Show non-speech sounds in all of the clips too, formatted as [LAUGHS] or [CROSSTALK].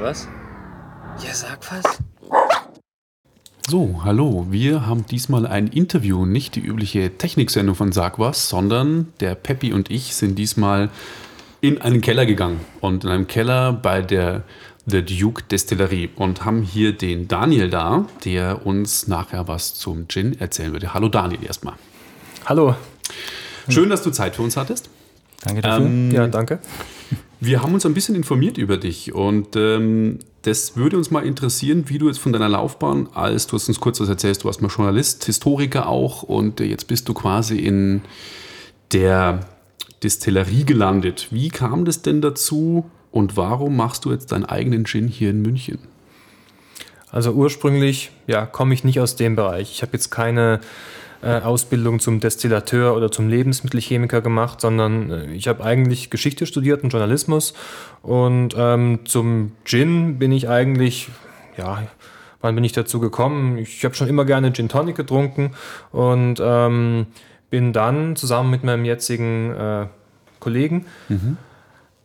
was? Ja, sag was. So, hallo. Wir haben diesmal ein Interview, nicht die übliche Techniksendung von Sag was, sondern der Peppi und ich sind diesmal in einen Keller gegangen. Und in einem Keller bei der The Duke Destillerie und haben hier den Daniel da, der uns nachher was zum Gin erzählen würde. Hallo Daniel erstmal. Hallo. Schön, dass du Zeit für uns hattest. Danke dafür. Ähm, ja, danke. Wir haben uns ein bisschen informiert über dich und ähm, das würde uns mal interessieren, wie du jetzt von deiner Laufbahn als, du hast uns kurz was erzählt, du warst mal Journalist, Historiker auch und äh, jetzt bist du quasi in der Distillerie gelandet. Wie kam das denn dazu und warum machst du jetzt deinen eigenen Gin hier in München? Also ursprünglich ja, komme ich nicht aus dem Bereich. Ich habe jetzt keine äh, Ausbildung zum Destillateur oder zum Lebensmittelchemiker gemacht, sondern äh, ich habe eigentlich Geschichte studiert und Journalismus. Und ähm, zum Gin bin ich eigentlich, ja, wann bin ich dazu gekommen? Ich habe schon immer gerne Gin Tonic getrunken und ähm, bin dann zusammen mit meinem jetzigen äh, Kollegen, mhm.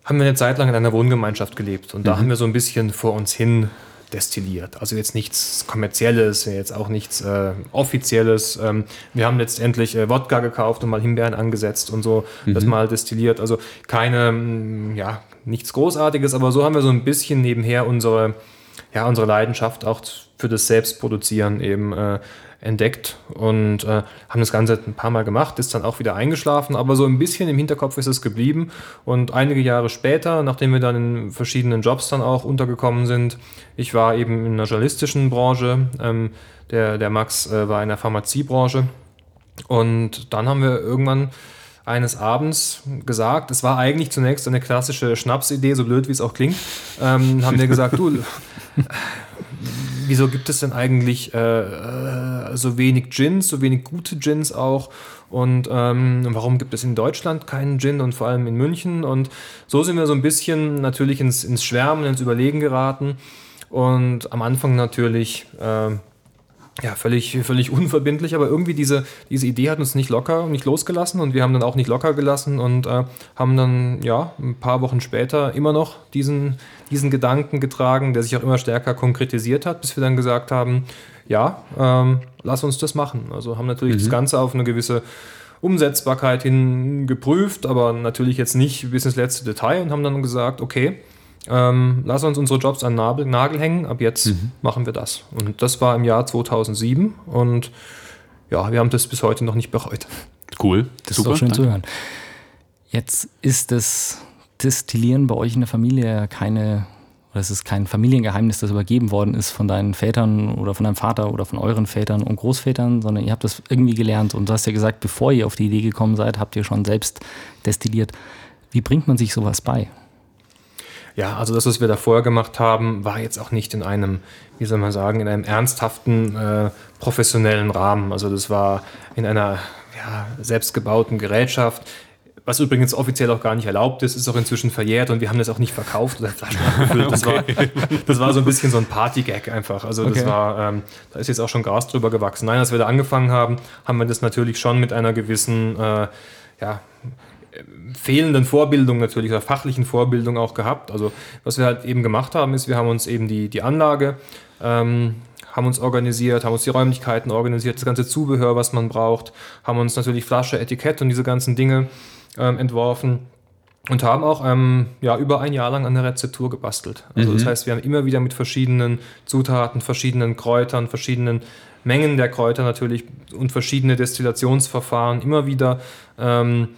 haben wir eine Zeit lang in einer Wohngemeinschaft gelebt. Und mhm. da haben wir so ein bisschen vor uns hin destilliert. Also jetzt nichts Kommerzielles, jetzt auch nichts äh, Offizielles. Ähm, wir haben letztendlich äh, Wodka gekauft und mal Himbeeren angesetzt und so mhm. das mal destilliert. Also keine, mm, ja, nichts Großartiges, aber so haben wir so ein bisschen nebenher unsere, ja, unsere Leidenschaft auch für das Selbstproduzieren eben äh, entdeckt und äh, haben das Ganze ein paar Mal gemacht, ist dann auch wieder eingeschlafen, aber so ein bisschen im Hinterkopf ist es geblieben. Und einige Jahre später, nachdem wir dann in verschiedenen Jobs dann auch untergekommen sind, ich war eben in einer journalistischen Branche, ähm, der, der Max äh, war in der Pharmaziebranche und dann haben wir irgendwann eines Abends gesagt, es war eigentlich zunächst eine klassische Schnapsidee, so blöd wie es auch klingt, ähm, haben wir gesagt, du, [LAUGHS] wieso gibt es denn eigentlich äh, äh, so wenig Gins, so wenig gute Gins auch? Und ähm, warum gibt es in Deutschland keinen Gin und vor allem in München? Und so sind wir so ein bisschen natürlich ins, ins Schwärmen, ins Überlegen geraten. Und am Anfang natürlich äh, ja, völlig, völlig unverbindlich, aber irgendwie diese, diese Idee hat uns nicht locker, nicht losgelassen und wir haben dann auch nicht locker gelassen und äh, haben dann, ja, ein paar Wochen später immer noch diesen, diesen Gedanken getragen, der sich auch immer stärker konkretisiert hat, bis wir dann gesagt haben, ja, ähm, lass uns das machen. Also haben natürlich mhm. das Ganze auf eine gewisse Umsetzbarkeit hin geprüft, aber natürlich jetzt nicht bis ins letzte Detail und haben dann gesagt, okay, ähm, lass uns unsere Jobs an Nagel, Nagel hängen, ab jetzt mhm. machen wir das. Und das war im Jahr 2007 und ja, wir haben das bis heute noch nicht bereut. Cool. Das Super, ist doch schön danke. zu hören. Jetzt ist das Destillieren bei euch in der Familie keine, oder es ist kein Familiengeheimnis, das übergeben worden ist von deinen Vätern oder von deinem Vater oder von euren Vätern und Großvätern, sondern ihr habt das irgendwie gelernt und du hast ja gesagt, bevor ihr auf die Idee gekommen seid, habt ihr schon selbst destilliert. Wie bringt man sich sowas bei? Ja, also das, was wir da vorher gemacht haben, war jetzt auch nicht in einem, wie soll man sagen, in einem ernsthaften, äh, professionellen Rahmen. Also das war in einer ja, selbstgebauten Gerätschaft, was übrigens offiziell auch gar nicht erlaubt ist, ist auch inzwischen verjährt und wir haben das auch nicht verkauft oder Flaschen abgefüllt. Das, [LAUGHS] okay. war, das war so ein bisschen so ein Party-Gag einfach. Also das okay. war, ähm, da ist jetzt auch schon Gras drüber gewachsen. Nein, als wir da angefangen haben, haben wir das natürlich schon mit einer gewissen, äh, ja, fehlenden Vorbildung natürlich oder fachlichen Vorbildung auch gehabt. Also was wir halt eben gemacht haben, ist, wir haben uns eben die, die Anlage, ähm, haben uns organisiert, haben uns die Räumlichkeiten organisiert, das ganze Zubehör, was man braucht, haben uns natürlich Flasche, Etikett und diese ganzen Dinge ähm, entworfen und haben auch ähm, ja, über ein Jahr lang an der Rezeptur gebastelt. Also mhm. das heißt, wir haben immer wieder mit verschiedenen Zutaten, verschiedenen Kräutern, verschiedenen Mengen der Kräuter natürlich und verschiedene Destillationsverfahren immer wieder ähm,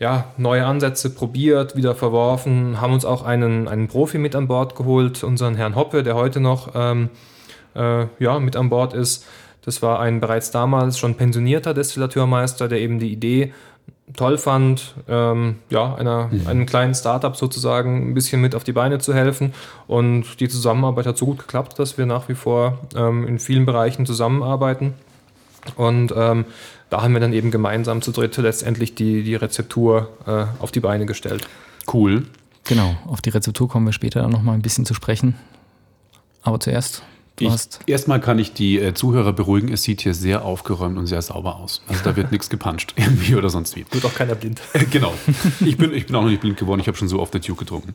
ja, neue Ansätze probiert, wieder verworfen, haben uns auch einen, einen Profi mit an Bord geholt, unseren Herrn Hoppe, der heute noch ähm, äh, ja, mit an Bord ist. Das war ein bereits damals schon pensionierter Destillateurmeister, der eben die Idee toll fand, ähm, ja, einer, mhm. einem kleinen Startup sozusagen ein bisschen mit auf die Beine zu helfen. Und die Zusammenarbeit hat so gut geklappt, dass wir nach wie vor ähm, in vielen Bereichen zusammenarbeiten. Und ähm, da haben wir dann eben gemeinsam zu dritt letztendlich die, die Rezeptur äh, auf die Beine gestellt. Cool. Genau, auf die Rezeptur kommen wir später noch mal ein bisschen zu sprechen. Aber zuerst erstmal kann ich die äh, Zuhörer beruhigen, es sieht hier sehr aufgeräumt und sehr sauber aus. Also da wird [LAUGHS] nichts gepuncht [LAUGHS] irgendwie oder sonst wie. Wird auch keiner blind. [LAUGHS] Äh, Genau. Ich bin, ich bin auch noch nicht blind geworden, ich habe schon so oft der Duke getrunken.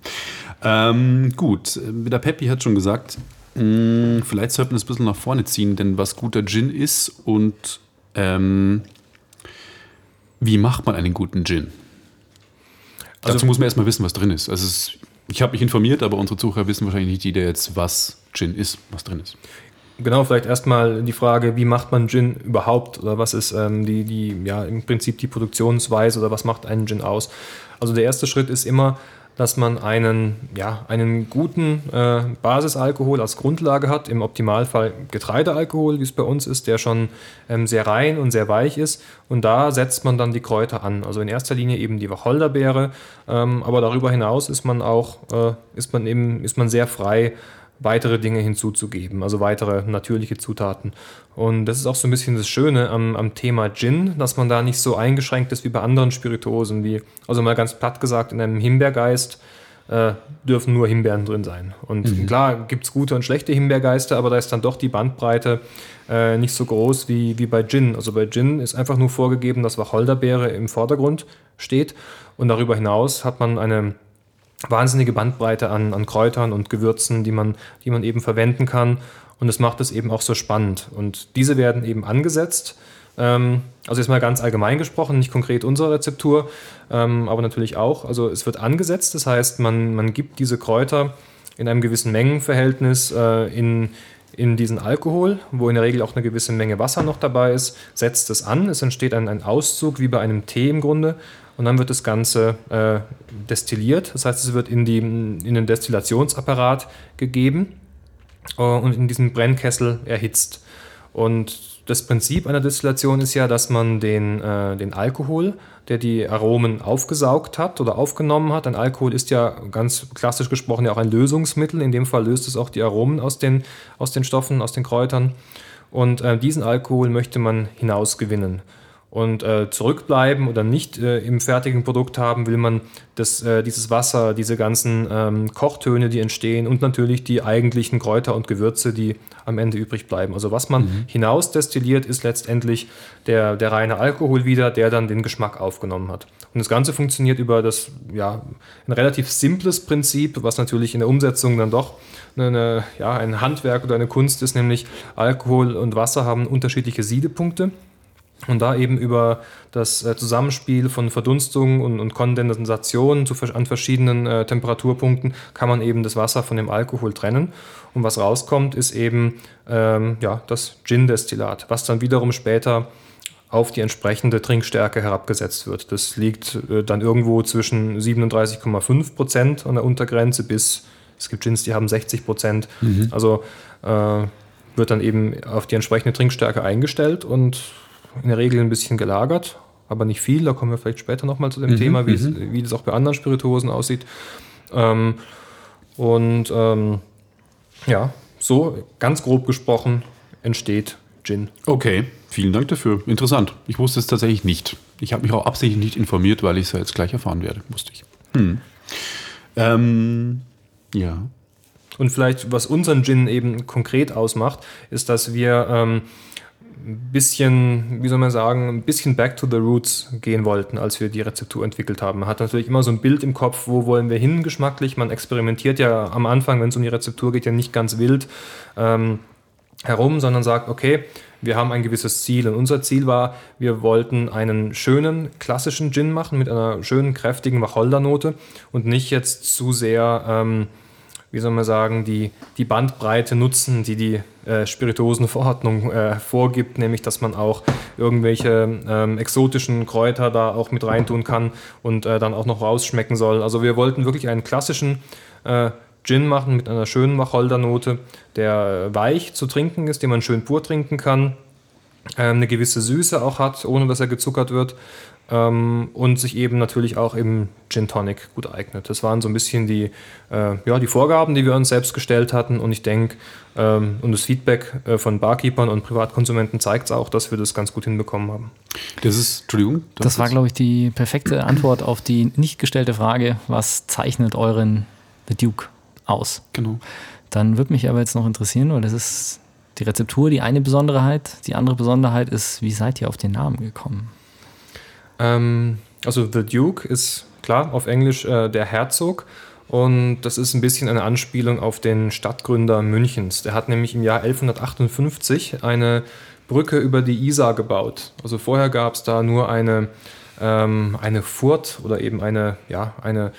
Ähm, gut, äh, der Peppi hat schon gesagt, mh, vielleicht sollten wir das ein bisschen nach vorne ziehen, denn was guter Gin ist und ähm, wie macht man einen guten Gin? Also- Dazu muss man erstmal wissen, was drin ist. Also es, ich habe mich informiert, aber unsere Zuhörer wissen wahrscheinlich nicht jeder jetzt, was Gin ist, was drin ist. Genau, vielleicht erstmal die Frage, wie macht man Gin überhaupt oder was ist ähm, die, die, ja, im Prinzip die Produktionsweise oder was macht einen Gin aus? Also der erste Schritt ist immer, dass man einen, ja, einen guten äh, Basisalkohol als Grundlage hat, im Optimalfall Getreidealkohol, wie es bei uns ist, der schon ähm, sehr rein und sehr weich ist. Und da setzt man dann die Kräuter an. Also in erster Linie eben die Wacholderbeere, ähm, aber darüber hinaus ist man auch, äh, ist man eben, ist man sehr frei, weitere Dinge hinzuzugeben, also weitere natürliche Zutaten. Und das ist auch so ein bisschen das Schöne am, am Thema Gin, dass man da nicht so eingeschränkt ist wie bei anderen Spirituosen, wie, also mal ganz platt gesagt, in einem Himbeergeist äh, dürfen nur Himbeeren drin sein. Und klar gibt es gute und schlechte Himbeergeister, aber da ist dann doch die Bandbreite äh, nicht so groß wie, wie bei Gin. Also bei Gin ist einfach nur vorgegeben, dass Wacholderbeere im Vordergrund steht und darüber hinaus hat man eine wahnsinnige Bandbreite an, an Kräutern und Gewürzen, die man, die man eben verwenden kann. Und das macht es eben auch so spannend. Und diese werden eben angesetzt. Ähm, also jetzt mal ganz allgemein gesprochen, nicht konkret unsere Rezeptur, ähm, aber natürlich auch. Also es wird angesetzt, das heißt, man, man gibt diese Kräuter in einem gewissen Mengenverhältnis äh, in, in diesen Alkohol, wo in der Regel auch eine gewisse Menge Wasser noch dabei ist, setzt es an. Es entsteht ein, ein Auszug, wie bei einem Tee im Grunde. Und dann wird das Ganze äh, destilliert. Das heißt, es wird in, die, in den Destillationsapparat gegeben äh, und in diesem Brennkessel erhitzt. Und das Prinzip einer Destillation ist ja, dass man den, äh, den Alkohol, der die Aromen aufgesaugt hat oder aufgenommen hat, ein Alkohol ist ja ganz klassisch gesprochen ja auch ein Lösungsmittel. In dem Fall löst es auch die Aromen aus den, aus den Stoffen, aus den Kräutern. Und äh, diesen Alkohol möchte man hinausgewinnen. Und äh, zurückbleiben oder nicht äh, im fertigen Produkt haben, will man das, äh, dieses Wasser, diese ganzen ähm, Kochtöne, die entstehen und natürlich die eigentlichen Kräuter und Gewürze, die am Ende übrig bleiben. Also was man hinaus destilliert, ist letztendlich der, der reine Alkohol wieder, der dann den Geschmack aufgenommen hat. Und das Ganze funktioniert über das, ja, ein relativ simples Prinzip, was natürlich in der Umsetzung dann doch eine, ja, ein Handwerk oder eine Kunst ist, nämlich Alkohol und Wasser haben unterschiedliche Siedepunkte. Und da eben über das äh, Zusammenspiel von Verdunstung und, und Kondensation zu, an verschiedenen äh, Temperaturpunkten kann man eben das Wasser von dem Alkohol trennen. Und was rauskommt, ist eben ähm, ja, das Gin-Destillat, was dann wiederum später auf die entsprechende Trinkstärke herabgesetzt wird. Das liegt äh, dann irgendwo zwischen 37,5 Prozent an der Untergrenze bis, es gibt Gins, die haben 60 Prozent. Also äh, wird dann eben auf die entsprechende Trinkstärke eingestellt und in der Regel ein bisschen gelagert, aber nicht viel. Da kommen wir vielleicht später nochmal zu dem Thema, wie, es, wie das auch bei anderen Spirituosen aussieht. Ähm, und ähm, ja, so ganz grob gesprochen entsteht Gin. Okay, vielen Dank dafür. Interessant. Ich wusste es tatsächlich nicht. Ich habe mich auch absichtlich nicht informiert, weil ich es ja jetzt gleich erfahren werde. Wusste ich. Hm. Ähm, ja. Und vielleicht, was unseren Gin eben konkret ausmacht, ist, dass wir ähm, ein bisschen, wie soll man sagen, ein bisschen back to the roots gehen wollten, als wir die Rezeptur entwickelt haben. Man hat natürlich immer so ein Bild im Kopf, wo wollen wir hin geschmacklich. Man experimentiert ja am Anfang, wenn es um die Rezeptur geht, ja nicht ganz wild ähm, herum, sondern sagt, okay, wir haben ein gewisses Ziel. Und unser Ziel war, wir wollten einen schönen, klassischen Gin machen mit einer schönen, kräftigen Wacholdernote und nicht jetzt zu sehr... Ähm, wie soll man sagen, die, die Bandbreite nutzen, die die äh, Spirituosenverordnung äh, vorgibt, nämlich dass man auch irgendwelche ähm, exotischen Kräuter da auch mit reintun kann und äh, dann auch noch rausschmecken soll. Also wir wollten wirklich einen klassischen äh, Gin machen mit einer schönen Wacholdernote, der weich zu trinken ist, den man schön pur trinken kann, eine gewisse Süße auch hat, ohne dass er gezuckert wird ähm, und sich eben natürlich auch im Gin Tonic gut eignet. Das waren so ein bisschen die, äh, ja, die Vorgaben, die wir uns selbst gestellt hatten und ich denke, ähm, und das Feedback äh, von Barkeepern und Privatkonsumenten zeigt es auch, dass wir das ganz gut hinbekommen haben. Das ist, Entschuldigung. Das war, glaube ich, die perfekte Antwort auf die nicht gestellte Frage, was zeichnet euren The Duke aus? Genau. Dann würde mich aber jetzt noch interessieren, weil das ist die Rezeptur, die eine Besonderheit. Die andere Besonderheit ist, wie seid ihr auf den Namen gekommen? Ähm, also The Duke ist klar auf Englisch äh, der Herzog. Und das ist ein bisschen eine Anspielung auf den Stadtgründer Münchens. Der hat nämlich im Jahr 1158 eine Brücke über die Isar gebaut. Also vorher gab es da nur eine, ähm, eine Furt oder eben eine, ja, eine,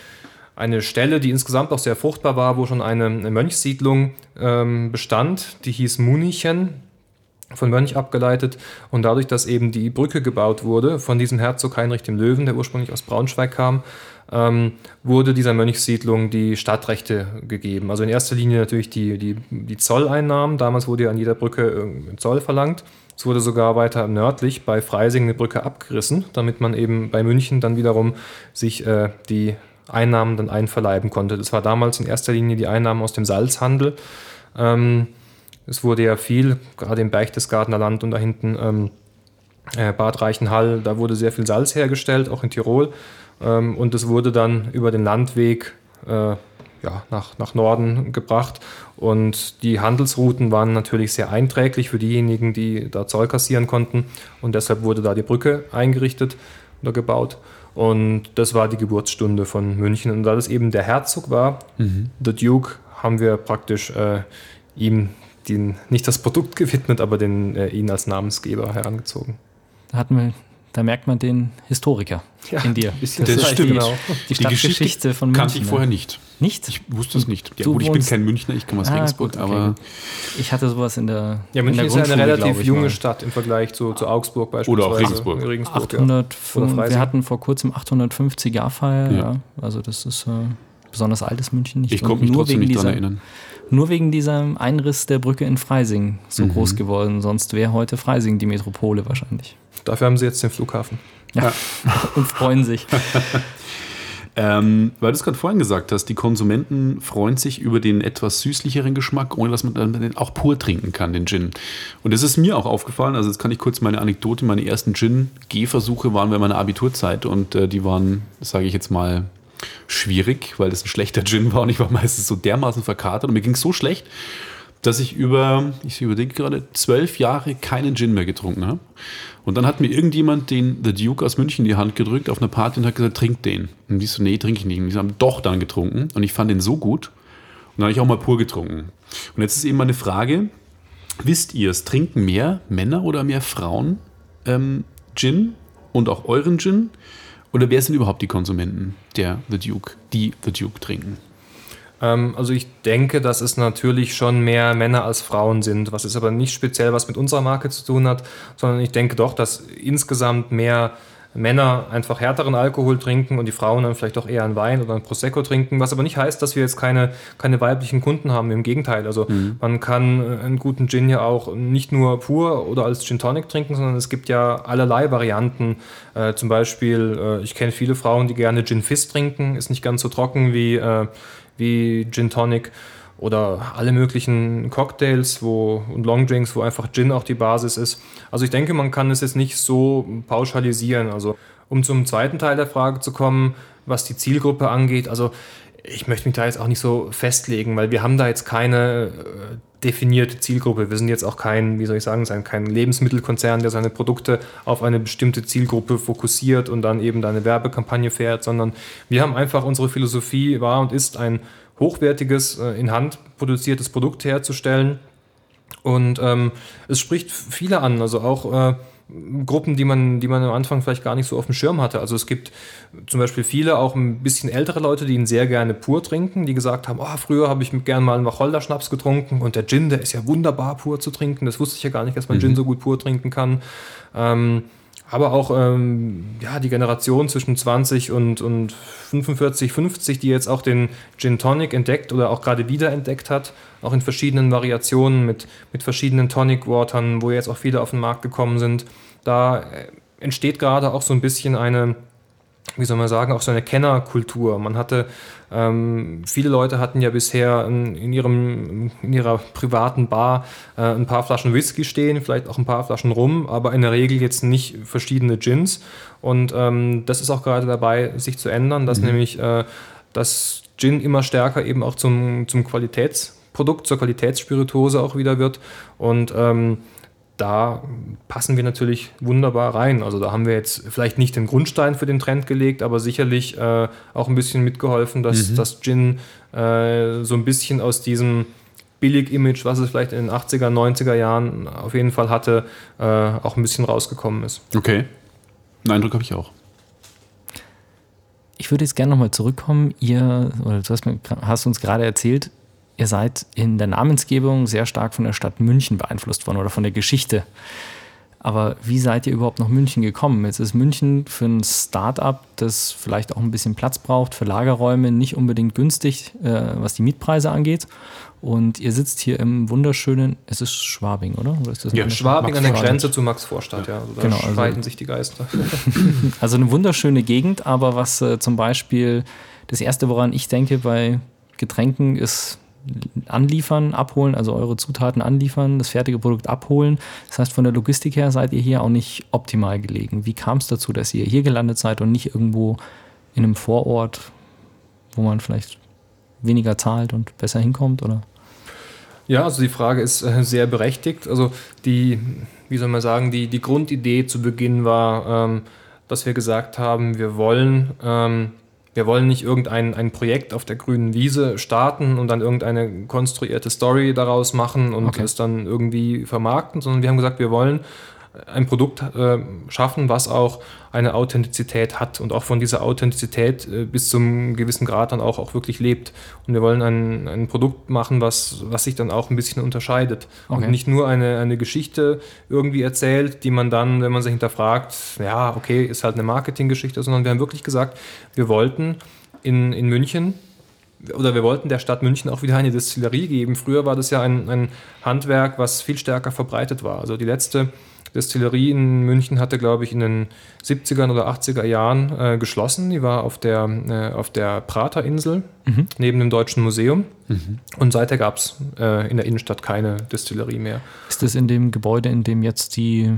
eine Stelle, die insgesamt auch sehr fruchtbar war, wo schon eine, Mönchssiedlung ähm, bestand. Die hieß Munichen, von Mönch abgeleitet. Und dadurch, dass eben die Brücke gebaut wurde von diesem Herzog Heinrich dem Löwen, der ursprünglich aus Braunschweig kam, ähm, wurde dieser Mönchssiedlung die Stadtrechte gegeben. Also in erster Linie natürlich die, die, die Zolleinnahmen. Damals wurde ja an jeder Brücke Zoll verlangt. Es wurde sogar weiter nördlich bei Freising eine Brücke abgerissen, damit man eben bei München dann wiederum sich äh, die Einnahmen dann einverleiben konnte. Das war damals in erster Linie die Einnahmen aus dem Salzhandel. Ähm, es wurde ja viel, gerade im Berchtesgadener Land und da hinten ähm, äh, Bad Reichenhall, da wurde sehr viel Salz hergestellt, auch in Tirol. Ähm, und es wurde dann über den Landweg äh, ja, nach, nach Norden gebracht. Und die Handelsrouten waren natürlich sehr einträglich für diejenigen, die da Zoll kassieren konnten. Und deshalb wurde da die Brücke eingerichtet oder gebaut. Und das war die Geburtsstunde von München. Und da das eben der Herzog war, mhm. der Duke, haben wir praktisch äh, ihm den, nicht das Produkt [LAUGHS] gewidmet, aber den, äh, ihn als Namensgeber herangezogen. Da hatten wir da merkt man den Historiker ja, in dir. Das, das stimmt. Die, genau. die Stadtgeschichte von München. Kannte ich vorher nicht. Nicht? Ich wusste es nicht. Ja, gut, ich bin kein Münchner, ich komme aus ah, Regensburg, gut, okay. aber. Ich hatte sowas in der. Ja, München der ist ja eine relativ junge mal. Stadt im Vergleich zu, zu Augsburg beispielsweise. Oder auch Regensburg. Regensburg 800, ja. wir hatten vor kurzem 850 Jahr Feier. Ja. Also, das ist äh, besonders altes München nicht. Ich konnte mich trotzdem nicht daran erinnern. Nur wegen diesem Einriss der Brücke in Freising so mhm. groß geworden. Sonst wäre heute Freising die Metropole wahrscheinlich. Dafür haben sie jetzt den Flughafen. Ja. [LAUGHS] Und freuen sich. [LAUGHS] Ähm, weil du es gerade vorhin gesagt hast, die Konsumenten freuen sich über den etwas süßlicheren Geschmack, ohne dass man dann den auch pur trinken kann, den Gin. Und das ist mir auch aufgefallen. Also jetzt kann ich kurz meine Anekdote, meine ersten Gin-Gehversuche waren während meiner Abiturzeit und äh, die waren, sage ich jetzt mal, schwierig, weil das ein schlechter Gin war und ich war meistens so dermaßen verkatert und mir ging es so schlecht, dass ich über, ich überdenke gerade, zwölf Jahre keinen Gin mehr getrunken habe. Und dann hat mir irgendjemand den The Duke aus München in die Hand gedrückt auf einer Party und hat gesagt, trink den. Und ich so, nee, trinke ich nicht. Und die haben doch dann getrunken. Und ich fand den so gut. Und dann habe ich auch mal pur getrunken. Und jetzt ist eben meine Frage, wisst ihr es, trinken mehr Männer oder mehr Frauen ähm, Gin und auch euren Gin? Oder wer sind überhaupt die Konsumenten der The Duke, die The Duke trinken? Ähm, also ich denke, dass es natürlich schon mehr Männer als Frauen sind, was es aber nicht speziell was mit unserer Marke zu tun hat, sondern ich denke doch, dass insgesamt mehr Männer einfach härteren Alkohol trinken und die Frauen dann vielleicht auch eher einen Wein oder einen Prosecco trinken, was aber nicht heißt, dass wir jetzt keine, keine weiblichen Kunden haben, im Gegenteil. Also mhm. man kann äh, einen guten Gin ja auch nicht nur pur oder als Gin Tonic trinken, sondern es gibt ja allerlei Varianten. Äh, zum Beispiel, äh, ich kenne viele Frauen, die gerne Gin Fizz trinken, ist nicht ganz so trocken wie, äh, wie Gin Tonic oder alle möglichen Cocktails wo, und Longdrinks, wo einfach Gin auch die Basis ist. Also ich denke, man kann es jetzt nicht so pauschalisieren. Also um zum zweiten Teil der Frage zu kommen, was die Zielgruppe angeht, also ich möchte mich da jetzt auch nicht so festlegen, weil wir haben da jetzt keine äh, definierte Zielgruppe. Wir sind jetzt auch kein, wie soll ich sagen, kein Lebensmittelkonzern, der seine Produkte auf eine bestimmte Zielgruppe fokussiert und dann eben da eine Werbekampagne fährt, sondern wir haben einfach unsere Philosophie war und ist ein hochwertiges, äh, in Hand produziertes Produkt herzustellen. Und ähm, es spricht viele an, also auch äh, Gruppen, die man, die man am Anfang vielleicht gar nicht so auf dem Schirm hatte. Also es gibt zum Beispiel viele, auch ein bisschen ältere Leute, die ihn sehr gerne pur trinken, die gesagt haben, oh, früher habe ich gern mal einen Wacholder-Schnaps getrunken und der Gin, der ist ja wunderbar pur zu trinken. Das wusste ich ja gar nicht, dass man mhm. Gin so gut pur trinken kann. Ähm, aber auch ähm, ja, die Generation zwischen 20 und, und 45, 50, die jetzt auch den Gin Tonic entdeckt oder auch gerade wieder entdeckt hat, auch in verschiedenen Variationen mit, mit verschiedenen Tonic Watern, wo jetzt auch viele auf den Markt gekommen sind. Da äh, entsteht gerade auch so ein bisschen eine, wie soll man sagen, auch so eine Kennerkultur. Man hatte, ähm, viele Leute hatten ja bisher in, in, ihrem, in ihrer privaten Bar äh, ein paar Flaschen Whisky stehen, vielleicht auch ein paar Flaschen Rum, aber in der Regel jetzt nicht verschiedene Gins. Und ähm, das ist auch gerade dabei, sich zu ändern, dass mhm. nämlich äh, das Gin immer stärker eben auch zum, zum Qualitäts- Produkt zur Qualitätsspirituose auch wieder wird. Und ähm, da passen wir natürlich wunderbar rein. Also da haben wir jetzt vielleicht nicht den Grundstein für den Trend gelegt, aber sicherlich äh, auch ein bisschen mitgeholfen, dass mhm. das Gin äh, so ein bisschen aus diesem Billig-Image, was es vielleicht in den 80er, 90er Jahren auf jeden Fall hatte, äh, auch ein bisschen rausgekommen ist. Okay. Den Eindruck habe ich auch. Ich würde jetzt gerne nochmal zurückkommen. Ihr, oder du hast, mir, hast uns gerade erzählt, ihr seid in der Namensgebung sehr stark von der Stadt München beeinflusst worden oder von der Geschichte. Aber wie seid ihr überhaupt nach München gekommen? Jetzt ist München für ein Start-up, das vielleicht auch ein bisschen Platz braucht, für Lagerräume nicht unbedingt günstig, äh, was die Mietpreise angeht. Und ihr sitzt hier im wunderschönen, es ist Schwabing, oder? oder ist das ja, Schwabing an der Grenze zu Max Vorstadt, ja. Also da genau, streiten also, sich die Geister. [LAUGHS] also eine wunderschöne Gegend, aber was äh, zum Beispiel das Erste, woran ich denke bei Getränken, ist anliefern, abholen, also eure Zutaten anliefern, das fertige Produkt abholen. Das heißt, von der Logistik her seid ihr hier auch nicht optimal gelegen. Wie kam es dazu, dass ihr hier gelandet seid und nicht irgendwo in einem Vorort, wo man vielleicht weniger zahlt und besser hinkommt, oder? Ja, also die Frage ist äh, sehr berechtigt. Also die, wie soll man sagen, die, die Grundidee zu Beginn war, ähm, dass wir gesagt haben, wir wollen ähm, wir wollen nicht irgendein ein Projekt auf der grünen Wiese starten und dann irgendeine konstruierte Story daraus machen und okay. es dann irgendwie vermarkten, sondern wir haben gesagt, wir wollen ein Produkt äh, schaffen, was auch eine Authentizität hat und auch von dieser Authentizität äh, bis zum gewissen Grad dann auch, auch wirklich lebt. Und wir wollen ein, ein Produkt machen, was, was sich dann auch ein bisschen unterscheidet. Okay. Und nicht nur eine, eine Geschichte irgendwie erzählt, die man dann, wenn man sich hinterfragt, ja, okay, ist halt eine Marketinggeschichte, sondern wir haben wirklich gesagt, wir wollten in, in München oder wir wollten der Stadt München auch wieder eine Destillerie geben. Früher war das ja ein, ein Handwerk, was viel stärker verbreitet war. Also die letzte Destillerie in München hatte, glaube ich, in den 70er oder 80er Jahren äh, geschlossen. Die war auf der, äh, auf der Praterinsel mhm. neben dem Deutschen Museum. Mhm. Und seither gab es äh, in der Innenstadt keine Destillerie mehr. Ist das in dem Gebäude, in dem jetzt die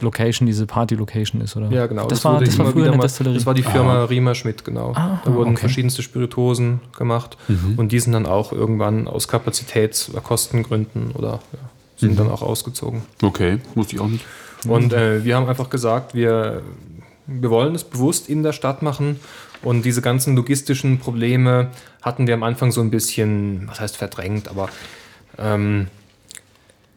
Location, diese Party-Location ist, oder? Ja, genau. Das, das war, das war früher eine mal, Destillerie. Das war die Firma ah. Riemer Schmidt, genau. Ah, da wurden okay. verschiedenste Spiritosen gemacht mhm. und die sind dann auch irgendwann aus Kapazitäts- oder Kostengründen oder ja, sind mhm. dann auch ausgezogen. Okay, wusste ich auch nicht. Und äh, wir haben einfach gesagt, wir, wir wollen es bewusst in der Stadt machen. Und diese ganzen logistischen Probleme hatten wir am Anfang so ein bisschen, was heißt verdrängt, aber ähm,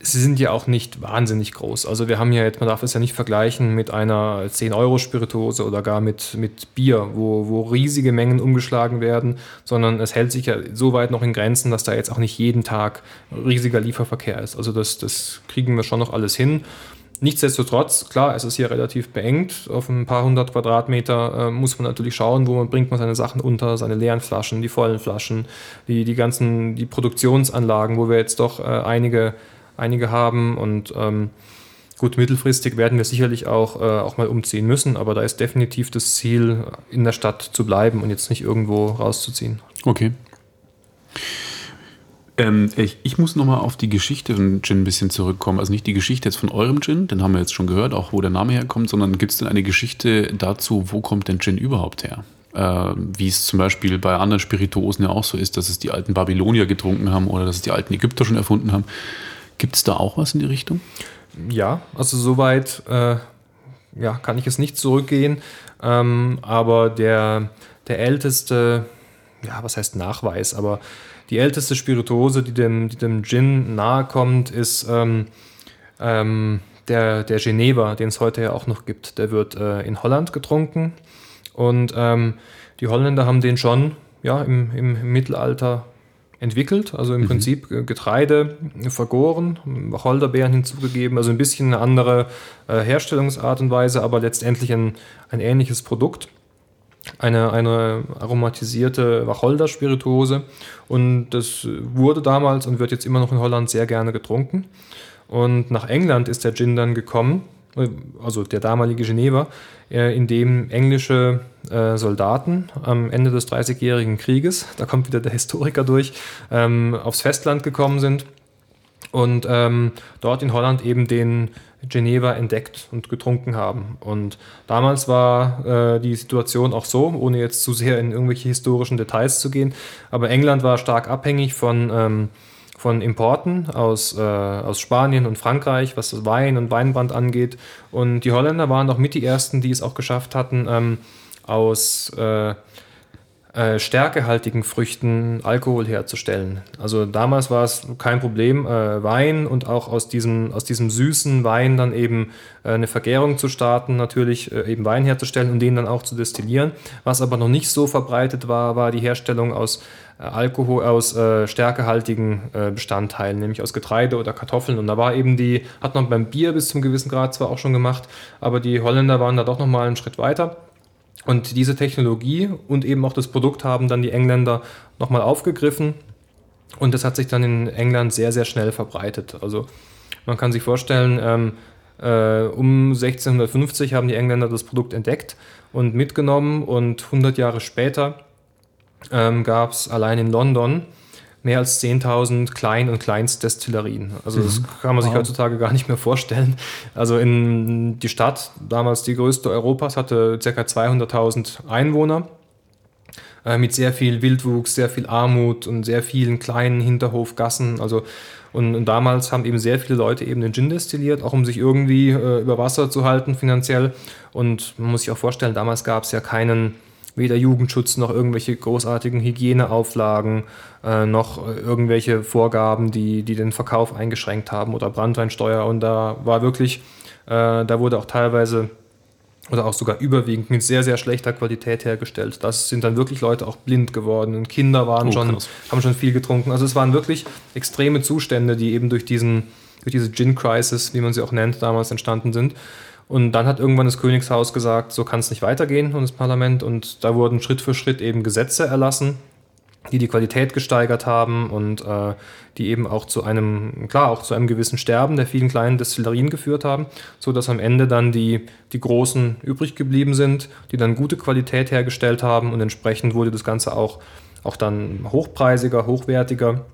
sie sind ja auch nicht wahnsinnig groß. Also wir haben ja jetzt, man darf es ja nicht vergleichen mit einer 10-Euro-Spirituose oder gar mit, mit Bier, wo, wo riesige Mengen umgeschlagen werden, sondern es hält sich ja so weit noch in Grenzen, dass da jetzt auch nicht jeden Tag riesiger Lieferverkehr ist. Also das, das kriegen wir schon noch alles hin. Nichtsdestotrotz, klar, es ist hier relativ beengt. Auf ein paar hundert Quadratmeter äh, muss man natürlich schauen, wo man bringt man seine Sachen unter, seine leeren Flaschen, die vollen Flaschen, die, die ganzen, die Produktionsanlagen, wo wir jetzt doch äh, einige einige haben. Und ähm, gut, mittelfristig werden wir sicherlich auch, äh, auch mal umziehen müssen, aber da ist definitiv das Ziel, in der Stadt zu bleiben und jetzt nicht irgendwo rauszuziehen. Okay. Ähm, ich, ich, muss nochmal auf die Geschichte von Gin ein bisschen zurückkommen. Also nicht die Geschichte jetzt von eurem Gin, den haben wir jetzt schon gehört, auch wo der Name herkommt, sondern gibt es denn eine Geschichte dazu, wo kommt denn Gin überhaupt her? Äh, wie es zum Beispiel bei anderen Spirituosen ja auch so ist, dass es die alten Babylonier getrunken haben oder dass es die alten Ägypter schon erfunden haben. Gibt es da auch was in die Richtung? Ja, also soweit äh, ja, kann ich es nicht zurückgehen. Ähm, aber der, der älteste, ja, was heißt Nachweis, aber die älteste Spirituose, die dem, die dem Gin nahe kommt, ist ähm, ähm, der, der Geneva, den es heute ja auch noch gibt. Der wird äh, in Holland getrunken. Und ähm, die Holländer haben den schon ja, im, im Mittelalter entwickelt, also im mhm. Prinzip Getreide vergoren, Wacholderbeeren hinzugegeben, also ein bisschen eine andere äh, Herstellungsart und Weise, aber letztendlich ein, ein ähnliches Produkt. Eine, eine aromatisierte Wacholder-Spirituose und das wurde damals und wird jetzt immer noch in Holland sehr gerne getrunken. Und nach England ist der Gin dann gekommen also der damalige Geneva, äh, in dem englische äh, Soldaten am Ende des Dreißigjährigen Krieges, [LAUGHS] da kommt wieder der Historiker durch, ähm, aufs Festland gekommen sind und ähm, dort in Holland eben den Geneva entdeckt und getrunken haben. Und damals war äh, die Situation auch so, ohne jetzt zu sehr in irgendwelche historischen Details zu gehen, aber England war stark abhängig von, ähm, von Importen aus, äh, aus Spanien und Frankreich, was das Wein und Weinbrand angeht. Und die Holländer waren auch mit die ersten, die es auch geschafft hatten, ähm, aus äh, äh, stärkehaltigen Früchten Alkohol herzustellen. Also damals war es kein Problem, äh, Wein und auch aus diesem, aus diesem süßen Wein dann eben äh, eine Vergärung zu starten, natürlich äh, eben Wein herzustellen und den dann auch zu destillieren. Was aber noch nicht so verbreitet war, war die Herstellung aus Alkohol, aus äh, stärkehaltigen Bestandteilen, nämlich aus Getreide oder Kartoffeln. Und da war eben die, hat man beim Bier bis zum gewissen Grad zwar auch schon gemacht, aber die Holländer waren da doch nochmal einen Schritt weiter. Und diese Technologie und eben auch das Produkt haben dann die Engländer nochmal aufgegriffen und das hat sich dann in England sehr, sehr schnell verbreitet. Also man kann sich vorstellen, ähm, äh, um 1650 haben die Engländer das Produkt entdeckt und mitgenommen und 100 Jahre später ähm, gab es allein in London mehr als 10.000 Klein- und Kleinstdestillerien. Also das mhm. kann man sich wow. heutzutage gar nicht mehr vorstellen. Also in die Stadt, damals die größte Europas, hatte ca. 200.000 Einwohner äh, mit sehr viel Wildwuchs, sehr viel Armut und sehr vielen kleinen Hinterhofgassen. Also und, und, damals haben eben sehr viele Leute eben den Gin destilliert, auch um sich irgendwie äh, über Wasser zu halten finanziell. Und man muss sich auch vorstellen, damals gab es ja keinen weder Jugendschutz noch irgendwelche großartigen Hygieneauflagen, äh, noch irgendwelche Vorgaben, die, die den Verkauf eingeschränkt haben oder Brandweinsteuer. Und da war wirklich, äh, da wurde auch teilweise oder auch sogar überwiegend mit sehr, sehr schlechter Qualität hergestellt. Das sind dann wirklich Leute auch blind geworden und Kinder waren oh, schon, haben schon viel getrunken. Also es waren wirklich extreme Zustände, die eben durch diesen, durch diese Gin-Crisis, wie man sie auch nennt, damals entstanden sind. Und dann hat irgendwann das Königshaus gesagt, so kann es nicht weitergehen und das Parlament. Und da wurden Schritt für Schritt eben Gesetze erlassen, die die Qualität gesteigert haben und äh, die eben auch zu einem, klar, auch zu einem gewissen Sterben der vielen kleinen Destillerien geführt haben, so dass am Ende dann die, die großen übrig geblieben sind, die dann gute Qualität hergestellt haben und entsprechend wurde das Ganze auch, auch dann hochpreisiger, hochwertiger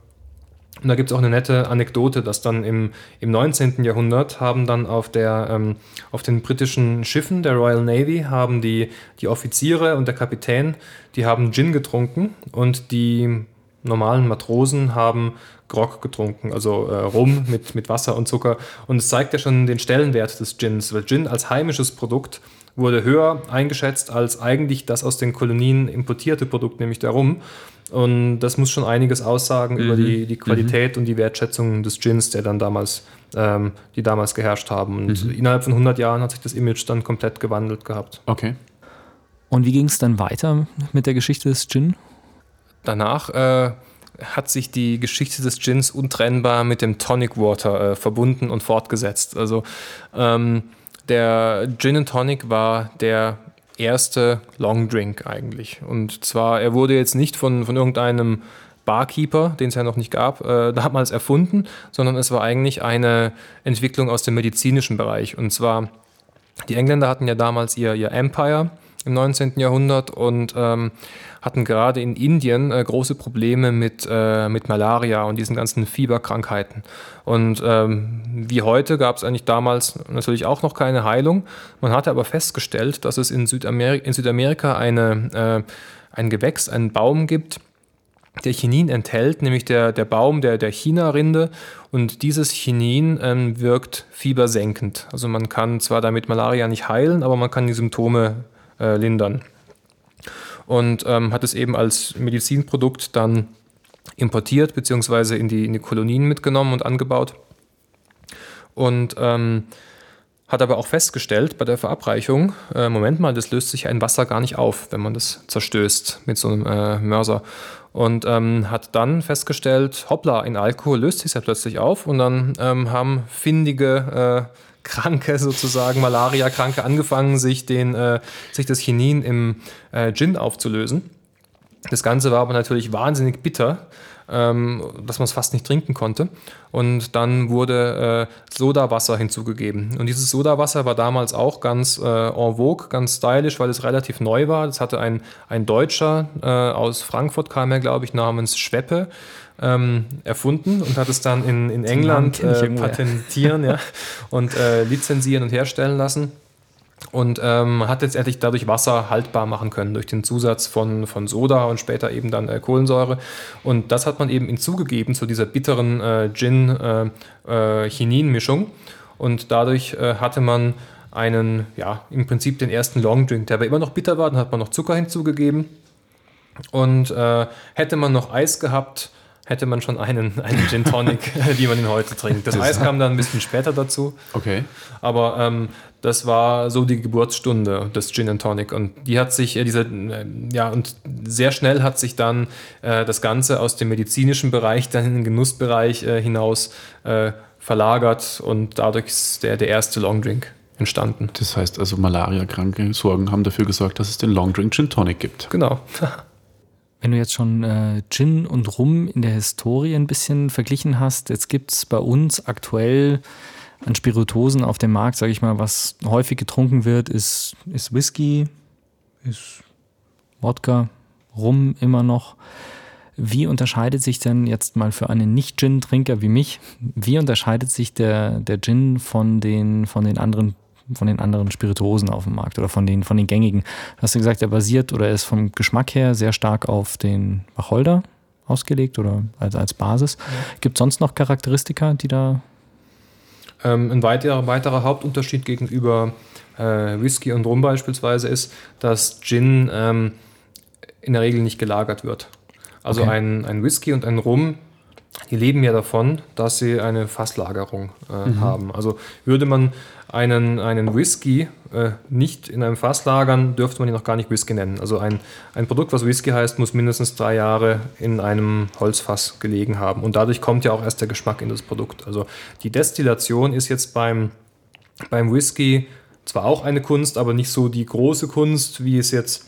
und da gibt es auch eine nette Anekdote, dass dann im, im 19. Jahrhundert haben dann auf, der, ähm, auf den britischen Schiffen der Royal Navy haben die, die Offiziere und der Kapitän, die haben Gin getrunken und die normalen Matrosen haben Grog getrunken, also äh, Rum mit, mit Wasser und Zucker. Und es zeigt ja schon den Stellenwert des Gins, weil Gin als heimisches Produkt wurde höher eingeschätzt als eigentlich das aus den Kolonien importierte Produkt, nämlich der Rum. Und das muss schon einiges aussagen mhm. über die, die Qualität mhm. und die Wertschätzung des Gins, der dann damals, ähm, die damals geherrscht haben. Und mhm. innerhalb von 100 Jahren hat sich das Image dann komplett gewandelt gehabt. Okay. Und wie ging es dann weiter mit der Geschichte des Gin? Danach äh, hat sich die Geschichte des Gins untrennbar mit dem Tonic Water äh, verbunden und fortgesetzt. Also ähm, der Gin and Tonic war der erste Long Drink eigentlich. Und zwar, er wurde jetzt nicht von, von irgendeinem Barkeeper, den es ja noch nicht gab, äh, damals erfunden, sondern es war eigentlich eine Entwicklung aus dem medizinischen Bereich. Und zwar, die Engländer hatten ja damals ihr, ihr Empire im 19. Jahrhundert und ähm, hatten gerade in Indien äh, große Probleme mit, äh, mit Malaria und diesen ganzen Fieberkrankheiten. Und ähm, wie heute gab es eigentlich damals natürlich auch noch keine Heilung. Man hatte aber festgestellt, dass es in, Südamerik in Südamerika eine, äh, ein Gewächs, einen Baum gibt, der Chinin enthält, nämlich der, der Baum der, der China-Rinde. Und dieses Chinin ähm, wirkt fiebersenkend. Also man kann zwar damit Malaria nicht heilen, aber man kann die Symptome äh, lindern und ähm, hat es eben als Medizinprodukt dann importiert bzw. In die, in die Kolonien mitgenommen und angebaut. Und ähm, hat aber auch festgestellt bei der Verabreichung, äh, Moment mal, das löst sich ein Wasser gar nicht auf, wenn man das zerstößt mit so einem äh, Mörser. Und ähm, hat dann festgestellt, hoppla, in Alkohol löst sich ja plötzlich auf. Und dann ähm, haben findige äh, Kranke sozusagen, Malaria-Kranke, angefangen, sich, den, äh, sich das Chinin im äh, Gin aufzulösen. Das Ganze war aber natürlich wahnsinnig bitter, ähm, dass man es fast nicht trinken konnte. Und dann wurde äh, Sodawasser hinzugegeben. Und dieses Sodawasser war damals auch ganz äh, en vogue, ganz stylisch, weil es relativ neu war. Das hatte ein, ein Deutscher äh, aus Frankfurt, kam er, glaube ich, namens Schweppe ähm, erfunden und hat es dann in, in England äh, patentieren ja, [LAUGHS] und äh, lizenzieren und herstellen lassen. und ähm, hat letztendlich dadurch Wasser haltbar machen können durch den Zusatz von, von Soda und später eben dann äh, Kohlensäure. Und das hat man eben hinzugegeben zu dieser bitteren äh, Gin-Chinin-Mischung. Äh, äh und dadurch äh, hatte man einen, ja, im Prinzip den ersten Long Drink, der aber immer noch bitter war. Dann hat man noch Zucker hinzugegeben. Und hätte man noch Eis gehabt, hätte man schon einen, [LAUGHS] einen Gin Tonic, [LAUGHS] wie man ihn heute trinkt. Das, Eis kam dann ein bisschen später dazu. Okay. Aber ähm, das war so die Geburtsstunde des Gin and Tonic. Und die hat sich, äh, diese, äh, ja, und sehr schnell hat sich dann äh, das Ganze aus dem medizinischen Bereich dann in den Genussbereich äh, hinaus äh, verlagert und dadurch ist der, der erste Longdrink entstanden. Das heißt also, Malaria-kranke Sorgen haben dafür gesorgt, dass es den Longdrink Gin Tonic gibt. Genau. [LAUGHS] Wenn du jetzt schon äh, Gin und Rum in der Historie ein bisschen verglichen hast, jetzt gibt es bei uns aktuell an Spirituosen auf dem Markt, sage ich mal, was häufig getrunken wird, ist, ist Whisky, ist Wodka, Rum immer noch. Wie unterscheidet sich denn jetzt mal für einen Nicht-Gin-Trinker wie mich, wie unterscheidet sich der, der Gin von den, von den anderen von den anderen Spirituosen auf dem Markt oder von den, von den gängigen. Hast du gesagt, er basiert oder er ist vom Geschmack her sehr stark auf den Wacholder ausgelegt oder als, als Basis. Ja. Gibt es sonst noch Charakteristika, die da. Ähm, ein weiterer, weiterer Hauptunterschied gegenüber äh, Whisky und Rum beispielsweise ist, dass Gin ähm, in der Regel nicht gelagert wird. Also okay. ein, ein Whisky und ein Rum die leben ja davon, dass sie eine Fasslagerung äh, mhm. haben. Also würde man einen, einen Whisky äh, nicht in einem Fass lagern, dürfte man ihn noch gar nicht Whisky nennen. Also ein, ein Produkt, was Whisky heißt, muss mindestens drei Jahre in einem Holzfass gelegen haben. Und dadurch kommt ja auch erst der Geschmack in das Produkt. Also die Destillation ist jetzt beim, beim Whisky zwar auch eine Kunst, aber nicht so die große Kunst, wie es jetzt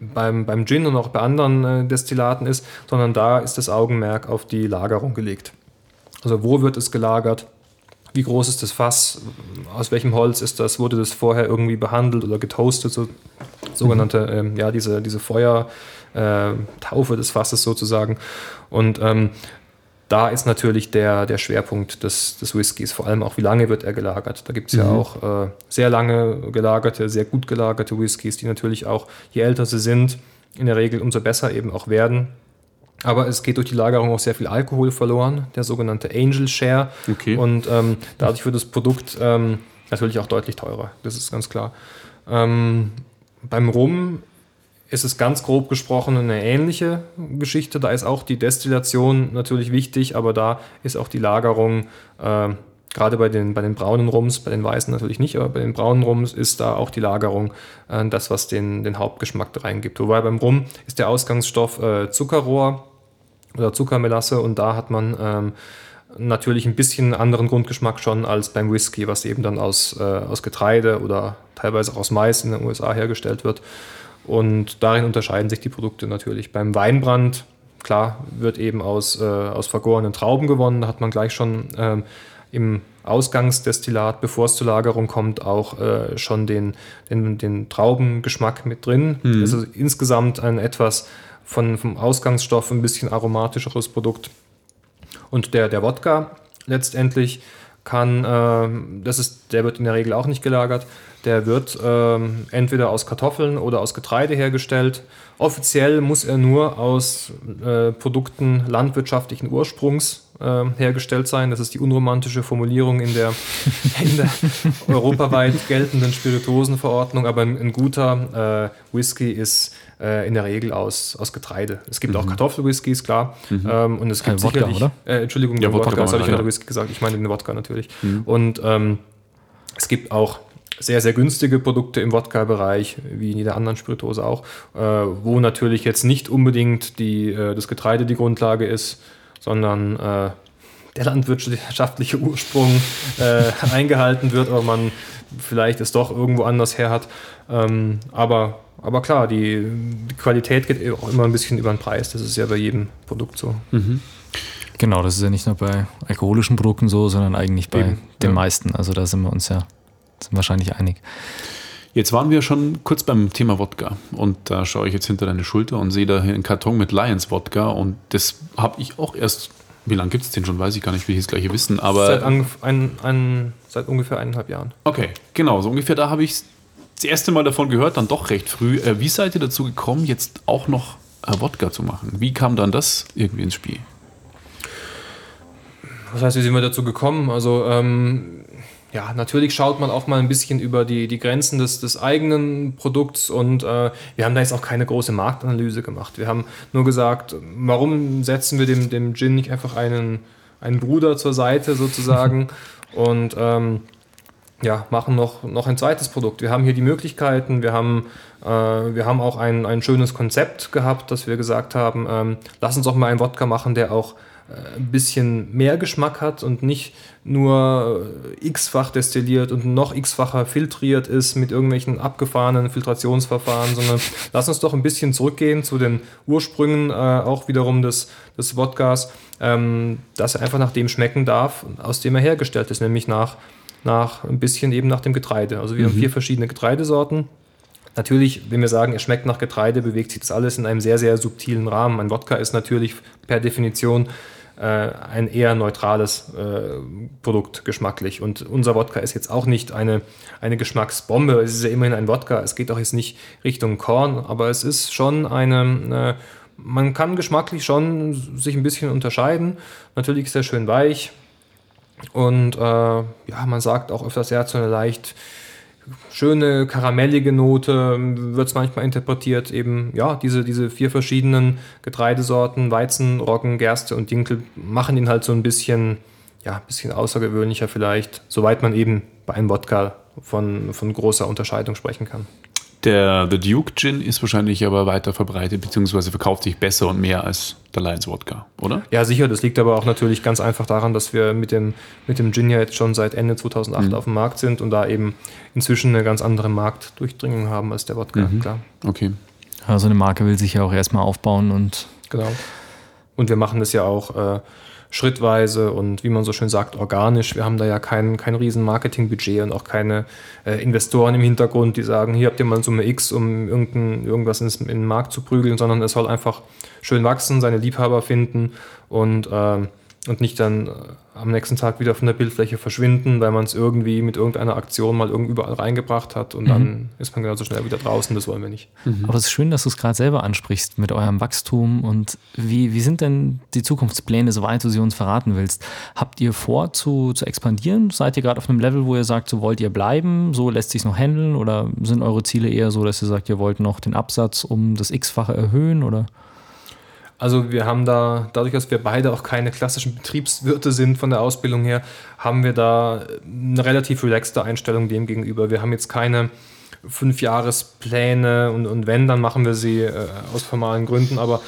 beim, beim Gin und auch bei anderen äh, Destillaten ist, sondern da ist das Augenmerk auf die Lagerung gelegt. Also wo wird es gelagert? Wie groß ist das Fass? Aus welchem Holz ist das? Wurde das vorher irgendwie behandelt oder getoastet? So, sogenannte, mhm. ähm, ja, diese, diese Feuertaufe äh, des Fasses sozusagen. Und ähm, da ist natürlich der, der Schwerpunkt des, des Whiskys, vor allem auch, wie lange wird er gelagert. Da gibt es mhm. ja auch äh, sehr lange gelagerte, sehr gut gelagerte Whiskys, die natürlich auch, je älter sie sind, in der Regel umso besser eben auch werden. Aber es geht durch die Lagerung auch sehr viel Alkohol verloren, der sogenannte Angel Share. Okay. Und ähm, dadurch wird das Produkt ähm, natürlich auch deutlich teurer, das ist ganz klar. Ähm, beim Rum ist es ganz grob gesprochen eine ähnliche Geschichte. Da ist auch die Destillation natürlich wichtig, aber da ist auch die Lagerung, äh, gerade bei den, bei den braunen Rums, bei den weißen natürlich nicht, aber bei den braunen Rums ist da auch die Lagerung äh, das, was den, den Hauptgeschmack reingibt. Wobei beim Rum ist der Ausgangsstoff äh, Zuckerrohr oder Zuckermelasse und da hat man ähm, natürlich ein bisschen anderen Grundgeschmack schon als beim Whisky, was eben dann aus, äh, aus Getreide oder teilweise auch aus Mais in den USA hergestellt wird. Und darin unterscheiden sich die Produkte natürlich. Beim Weinbrand, klar, wird eben aus, äh, aus vergorenen Trauben gewonnen. Da hat man gleich schon ähm, im Ausgangsdestillat, bevor es zur Lagerung kommt, auch äh, schon den, den, den Traubengeschmack mit drin. Mhm. Also insgesamt ein etwas von, vom Ausgangsstoff ein bisschen aromatischeres Produkt. Und der, der Wodka letztendlich kann, äh, das ist, der wird in der Regel auch nicht gelagert, der wird ähm, entweder aus Kartoffeln oder aus Getreide hergestellt. Offiziell muss er nur aus äh, Produkten landwirtschaftlichen Ursprungs äh, hergestellt sein. Das ist die unromantische Formulierung in der, [LAUGHS] in der europaweit geltenden Spirituosenverordnung. Aber ein, ein guter äh, Whisky ist äh, in der Regel aus, aus Getreide. Es gibt mhm. auch Kartoffelwhiskys, klar. Mhm. Ähm, und es gibt Wodka, sicherlich. Oder? Äh, Entschuldigung, ja, Wodka, Wodka das habe ich ja. Whisky gesagt. Ich meine den Wodka natürlich. Mhm. Und ähm, es gibt auch sehr, sehr günstige Produkte im Wodka-Bereich, wie in jeder anderen Spirituose auch, äh, wo natürlich jetzt nicht unbedingt die, äh, das Getreide die Grundlage ist, sondern äh, der landwirtschaftliche Ursprung äh, eingehalten wird, aber man vielleicht es doch irgendwo anders her hat. Ähm, aber, aber klar, die, die, Qualität geht auch immer ein bisschen über den Preis. Das ist ja bei jedem Produkt so. Mhm. Genau, das ist ja nicht nur bei alkoholischen Produkten so, sondern eigentlich bei Eben, den ja. meisten. Also da sind wir uns ja sind wahrscheinlich einig. Jetzt waren wir schon kurz beim Thema Wodka und da schaue ich jetzt hinter deine Schulter und sehe da hier einen Karton mit Lions Wodka und das habe ich auch erst Wie lange gibt es den schon? Weiß ich gar nicht, will ich jetzt gleich wissen. Aber Seit, ein, ein, seit ungefähr eineinhalb Jahren. okay, genau, so ungefähr da habe ich das erste Mal davon gehört, dann doch recht früh. Äh, wie seid ihr dazu gekommen, jetzt auch noch äh, Wodka zu machen? Wie kam dann das irgendwie ins Spiel? Was heißt, wie sind wir dazu gekommen? Also, ähm, ja, natürlich schaut man auch mal ein bisschen über die, die Grenzen des, des eigenen Produkts und äh, wir haben da jetzt auch keine große Marktanalyse gemacht. Wir haben nur gesagt, warum setzen wir dem, dem Gin nicht einfach einen, einen Bruder zur Seite sozusagen [LAUGHS] und ähm, ja, machen noch, noch ein zweites Produkt. Wir haben hier die Möglichkeiten, wir haben, äh, wir haben auch ein, ein schönes Konzept gehabt, dass wir gesagt haben, ähm, lass uns auch mal einen Wodka machen, der auch ein bisschen mehr Geschmack hat und nicht nur äh, x-fach destilliert und noch x-facher filtriert ist mit irgendwelchen abgefahrenen Filtrationsverfahren, sondern [LAUGHS] lass uns doch ein bisschen zurückgehen zu den Ursprüngen äh, auch wiederum des, des Wodkas, ähm, dass er einfach nach dem schmecken darf, aus dem er hergestellt ist, nämlich nach, nach ein bisschen eben nach dem Getreide. Also wir haben vier verschiedene Getreidesorten. Natürlich, wenn wir sagen, er schmeckt nach Getreide, bewegt sich das alles in einem sehr, sehr subtilen Rahmen. Ein Wodka ist natürlich per Definition äh, ein eher neutrales äh, Produkt geschmacklich. Und unser Wodka ist jetzt auch nicht eine, eine Geschmacksbombe. Es ist ja immerhin ein Wodka. Es geht auch jetzt nicht Richtung Korn, aber es ist schon eine. Äh, man kann geschmacklich schon sich ein bisschen unterscheiden. Natürlich ist er schön weich. Und äh, ja, man sagt auch öfters, er hat so eine leicht schöne karamellige Note, wird es manchmal interpretiert, eben, ja, diese, diese vier verschiedenen Getreidesorten, Weizen, Roggen, Gerste und Dinkel, machen ihn halt so ein bisschen, ja, ein bisschen außergewöhnlicher vielleicht, soweit man eben bei einem Wodka von, von großer Unterscheidung sprechen kann. Der The Duke Gin ist wahrscheinlich aber weiter verbreitet, beziehungsweise verkauft sich besser und mehr als der Lions Wodka, oder? Ja, sicher. Das liegt aber auch natürlich ganz einfach daran, dass wir mit dem, mit dem Gin ja jetzt schon seit Ende 2008 auf dem Markt sind und da eben inzwischen eine ganz andere Marktdurchdringung haben als der Wodka, klar. Okay. Ja, so eine Marke will sich ja auch erstmal aufbauen und Genau. Und wir machen das ja auch äh, schrittweise und wie man so schön sagt, organisch. Wir haben da ja kein, kein riesen Marketingbudget und auch keine äh, Investoren im Hintergrund, die sagen, hier habt ihr mal Summe X, um irgendein, irgendwas ins, in den Markt zu prügeln, sondern es soll einfach schön wachsen, seine Liebhaber finden und, ähm, und nicht dann äh, am nächsten Tag wieder von der Bildfläche verschwinden, weil man es irgendwie mit irgendeiner Aktion mal überall reingebracht hat und dann ist man genauso schnell wieder draußen. Das wollen wir nicht. Aber es ist schön, dass du es gerade selber ansprichst mit eurem Wachstum und wie, wie sind denn die Zukunftspläne, soweit du sie uns verraten willst? Habt ihr vor zu, zu expandieren? Seid ihr gerade auf einem Level, wo ihr sagt, so wollt ihr bleiben, so lässt sich noch handeln oder sind eure Ziele eher so, dass ihr sagt, ihr wollt noch den Absatz um das X-fache erhöhen oder? Also wir haben da, dadurch, dass wir beide auch keine klassischen Betriebswirte sind von der Ausbildung her, haben wir da eine relativ relaxte Einstellung dem gegenüber. Wir haben jetzt keine Fünfjahrespläne und, und wenn, dann machen wir sie äh, aus formalen Gründen, aber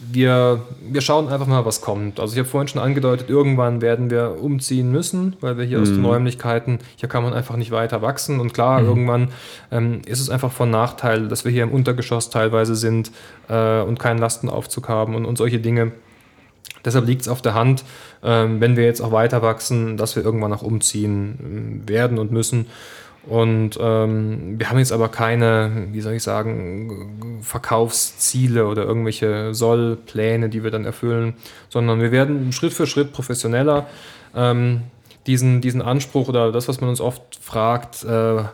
wir, wir schauen einfach mal, was kommt. Also ich habe vorhin schon angedeutet, irgendwann werden wir umziehen müssen, weil wir hier aus den Räumlichkeiten, hier kann man einfach nicht weiter wachsen. Und klar, irgendwann ähm, ist es einfach von Nachteil, dass wir hier im Untergeschoss teilweise sind äh, und keinen Lastenaufzug haben und, und solche Dinge. Deshalb liegt es auf der Hand, ähm, wenn wir jetzt auch weiter wachsen, dass wir irgendwann auch umziehen ähm, werden und müssen. Und ähm, wir haben jetzt aber keine, wie soll ich sagen, Verkaufsziele oder irgendwelche Sollpläne, die wir dann erfüllen, sondern wir werden Schritt für Schritt professioneller. Ähm, diesen, diesen Anspruch oder das, was man uns oft fragt, äh,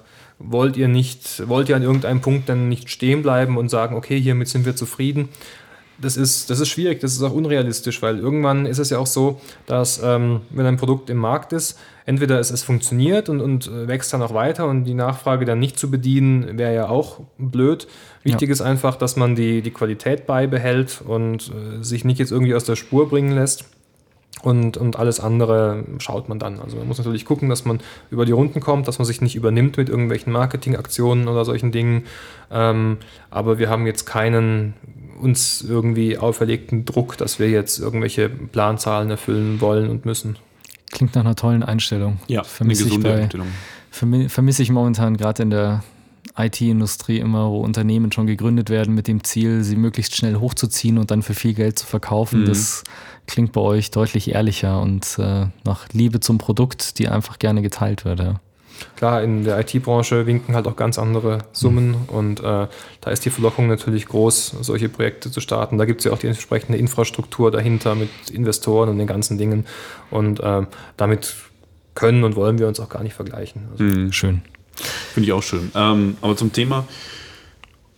wollt ihr nicht, wollt ihr an irgendeinem Punkt dann nicht stehen bleiben und sagen, okay, hiermit sind wir zufrieden? Das ist, das ist schwierig, das ist auch unrealistisch, weil irgendwann ist es ja auch so, dass ähm, wenn ein Produkt im Markt ist, entweder es, es funktioniert und, und äh, wächst dann auch weiter und die Nachfrage dann nicht zu bedienen, wäre ja auch blöd. Wichtig Ja. ist einfach, dass man die, die Qualität beibehält und äh, sich nicht jetzt irgendwie aus der Spur bringen lässt. Und, und alles andere schaut man dann. Also man muss natürlich gucken, dass man über die Runden kommt, dass man sich nicht übernimmt mit irgendwelchen Marketingaktionen oder solchen Dingen. Ähm, aber wir haben jetzt keinen uns irgendwie auferlegten Druck, dass wir jetzt irgendwelche Planzahlen erfüllen wollen und müssen. Klingt nach einer tollen Einstellung. Ja, eine vermisse ich, gesunde bei, Einstellung. vermi- vermisse ich momentan gerade in der IT-Industrie immer, wo Unternehmen schon gegründet werden mit dem Ziel, sie möglichst schnell hochzuziehen und dann für viel Geld zu verkaufen. Mhm. Das klingt bei euch deutlich ehrlicher und äh, nach Liebe zum Produkt, die einfach gerne geteilt wird. Ja. Klar, in der IT-Branche winken halt auch ganz andere Summen mhm. und äh, da ist die Verlockung natürlich groß, solche Projekte zu starten. Da gibt es ja auch die entsprechende Infrastruktur dahinter mit Investoren und den ganzen Dingen und äh, damit können und wollen wir uns auch gar nicht vergleichen. Also mhm. Schön. Finde ich auch schön. Ähm, aber zum Thema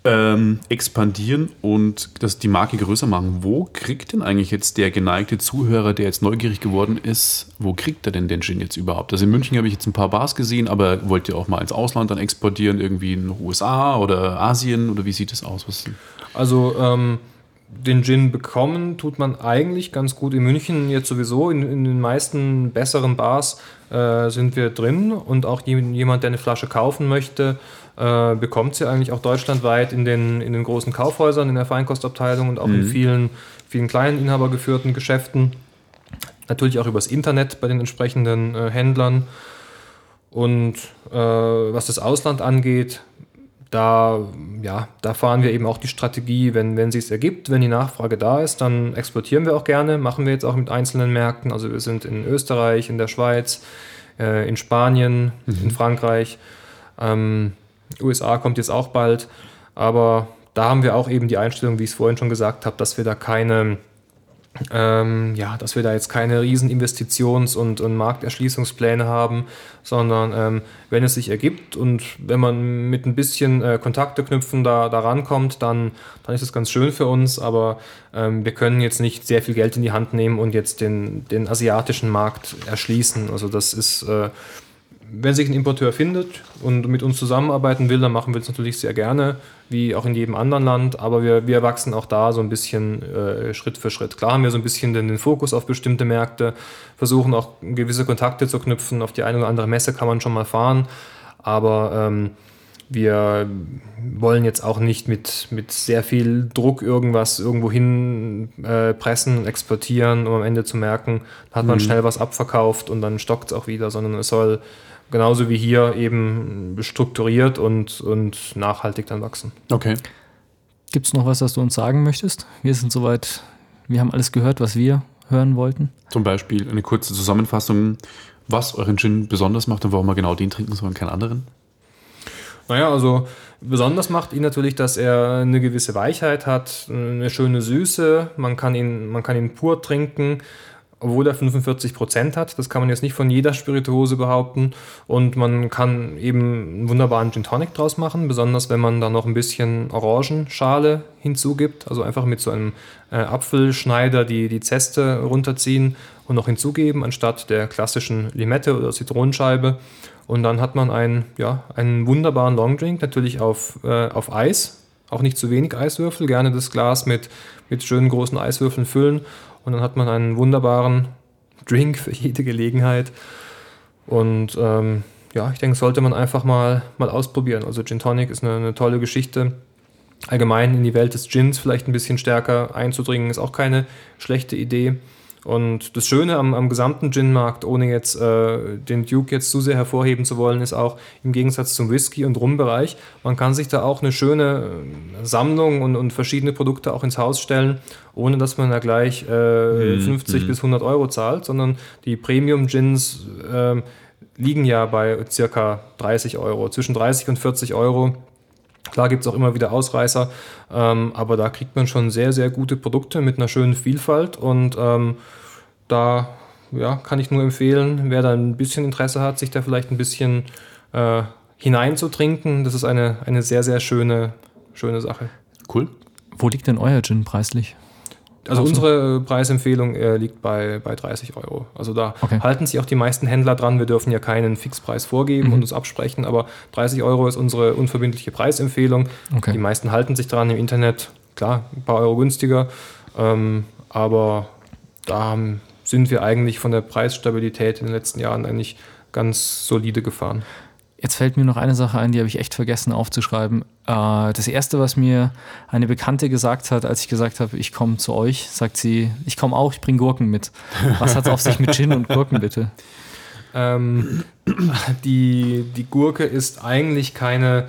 ähm, expandieren und das, die Marke größer machen. Wo kriegt denn eigentlich jetzt der geneigte Zuhörer, der jetzt neugierig geworden ist, wo kriegt er denn den Gin jetzt überhaupt? Also in München habe ich jetzt ein paar Bars gesehen, aber wollt ihr auch mal ins Ausland dann exportieren, irgendwie in USA oder Asien oder wie sieht es aus? Was also ähm, den Gin bekommen tut man eigentlich ganz gut in München jetzt sowieso. In, in den meisten besseren Bars äh, sind wir drin und auch jemand, der eine Flasche kaufen möchte, äh, bekommt sie eigentlich auch deutschlandweit in den, in den großen Kaufhäusern, in der Feinkostabteilung und auch mhm. in vielen, vielen kleinen inhabergeführten Geschäften. Natürlich auch übers Internet bei den entsprechenden äh, Händlern. Und äh, was das Ausland angeht, da, ja, da fahren wir eben auch die Strategie, wenn, wenn es ergibt, wenn die Nachfrage da ist, dann exportieren wir auch gerne, machen wir jetzt auch mit einzelnen Märkten. Also wir sind in Österreich, in der Schweiz, äh, in Spanien, mhm. in Frankreich. Ähm, USA kommt jetzt auch bald, aber da haben wir auch eben die Einstellung, wie ich es vorhin schon gesagt habe, dass wir da keine, ähm, ja, dass wir da jetzt keine riesen Investitions- und, und Markterschließungspläne haben, sondern ähm, wenn es sich ergibt und wenn man mit ein bisschen äh, Kontakte knüpfen da, da rankommt, dann, dann ist es ganz schön für uns, aber ähm, wir können jetzt nicht sehr viel Geld in die Hand nehmen und jetzt den, den asiatischen Markt erschließen. Also das ist äh, wenn sich ein Importeur findet und mit uns zusammenarbeiten will, dann machen wir es natürlich sehr gerne, wie auch in jedem anderen Land. Aber wir, wir wachsen auch da so ein bisschen äh, Schritt für Schritt. Klar haben wir so ein bisschen den, den, Fokus auf bestimmte Märkte, versuchen auch gewisse Kontakte zu knüpfen. Auf die eine oder andere Messe kann man schon mal fahren. Aber ähm, wir wollen jetzt auch nicht mit, mit sehr viel Druck irgendwas irgendwo hin äh, pressen, exportieren, um am Ende zu merken, hat man mhm. schnell was abverkauft und dann stockt es auch wieder, sondern es soll genauso wie hier eben strukturiert und, und nachhaltig dann wachsen. Okay. Gibt es noch was, was du uns sagen möchtest? Wir sind soweit, wir haben alles gehört, was wir hören wollten. Zum Beispiel eine kurze Zusammenfassung, was euren Gin besonders macht und warum wir genau den trinken sollen, keinen anderen? Naja, also besonders macht ihn natürlich, dass er eine gewisse Weichheit hat, eine schöne Süße, man kann ihn, man kann ihn pur trinken obwohl er 45 Prozent hat. Das kann man jetzt nicht von jeder Spirituose behaupten. Und man kann eben einen wunderbaren Gin Tonic draus machen, besonders wenn man da noch ein bisschen Orangenschale hinzugibt. Also einfach mit so einem äh, Apfelschneider die, die Zeste runterziehen und noch hinzugeben, anstatt der klassischen Limette oder Zitronenscheibe. Und dann hat man einen, ja, einen wunderbaren Longdrink, natürlich auf, äh, auf Eis. Auch nicht zu wenig Eiswürfel, gerne das Glas mit, mit schönen großen Eiswürfeln füllen und dann hat man einen wunderbaren Drink für jede Gelegenheit. Und ähm, ja, ich denke, sollte man einfach mal, mal ausprobieren. Also Gin Tonic ist eine, eine tolle Geschichte. Allgemein in die Welt des Gins vielleicht ein bisschen stärker einzudringen, ist auch keine schlechte Idee. Und das Schöne am, am gesamten Gin-Markt, ohne jetzt äh, den Duke jetzt zu sehr hervorheben zu wollen, ist auch im Gegensatz zum Whisky- und Rum-Bereich, man kann sich da auch eine schöne äh, Sammlung und, und verschiedene Produkte auch ins Haus stellen, ohne dass man da gleich äh, mhm. 50 mhm. bis 100 Euro zahlt, sondern die Premium-Gins äh, liegen ja bei circa 30 Euro, zwischen 30 und 40 Euro. Klar gibt es auch immer wieder Ausreißer, ähm, aber da kriegt man schon sehr, sehr gute Produkte mit einer schönen Vielfalt und ähm, da ja, kann ich nur empfehlen, wer da ein bisschen Interesse hat, sich da vielleicht ein bisschen äh, hineinzutrinken. Das ist eine, eine sehr, sehr schöne, schöne Sache. Cool. Wo liegt denn euer Gin preislich? Also unsere Preisempfehlung äh, liegt bei, bei 30 Euro. Also da okay. halten sich auch die meisten Händler dran. Wir dürfen ja keinen Fixpreis vorgeben mhm. und uns absprechen, aber 30 Euro ist unsere unverbindliche Preisempfehlung. Okay. Die meisten halten sich dran im Internet. Klar, ein paar Euro günstiger. Ähm, aber da sind wir eigentlich von der Preisstabilität in den letzten Jahren eigentlich ganz solide gefahren. Jetzt fällt mir noch eine Sache ein, die habe ich echt vergessen aufzuschreiben. Äh, das erste, was mir eine Bekannte gesagt hat, als ich gesagt habe, ich komme zu euch, sagt sie, ich komme auch, ich bringe Gurken mit. Was hat es auf sich mit Gin und Gurken bitte? Ähm, die, die Gurke ist eigentlich keine,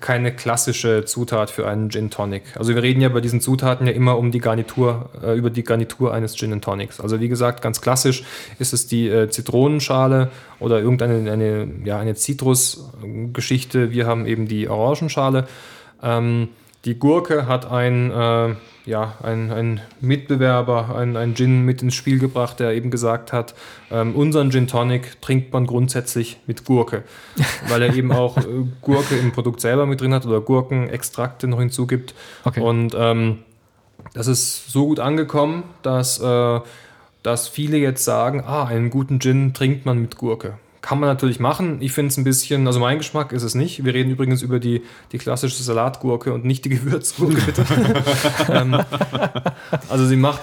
keine klassische Zutat für einen Gin Tonic. Also wir reden ja bei diesen Zutaten ja immer um die Garnitur, äh, über die Garnitur eines Gin Tonics. Also wie gesagt, ganz klassisch ist es die äh, Zitronenschale oder irgendeine eine, ja, eine Zitrusgeschichte. Wir haben eben die Orangenschale. Ähm, die Gurke hat ein, äh, ja, ein, ein Mitbewerber, ein, ein Gin mit ins Spiel gebracht, der eben gesagt hat, ähm, unseren Gin Tonic trinkt man grundsätzlich mit Gurke, [LAUGHS] weil er eben auch äh, Gurke im Produkt selber mit drin hat oder Gurkenextrakte noch hinzugibt. Okay. Und ähm, das ist so gut angekommen, dass, äh, dass viele jetzt sagen, ah, einen guten Gin trinkt man mit Gurke. Kann man natürlich machen. Ich finde es ein bisschen, also mein Geschmack ist es nicht. Wir reden übrigens über die, die klassische Salatgurke und nicht die Gewürzgurke, [LAUGHS] bitte. ähm, also sie macht,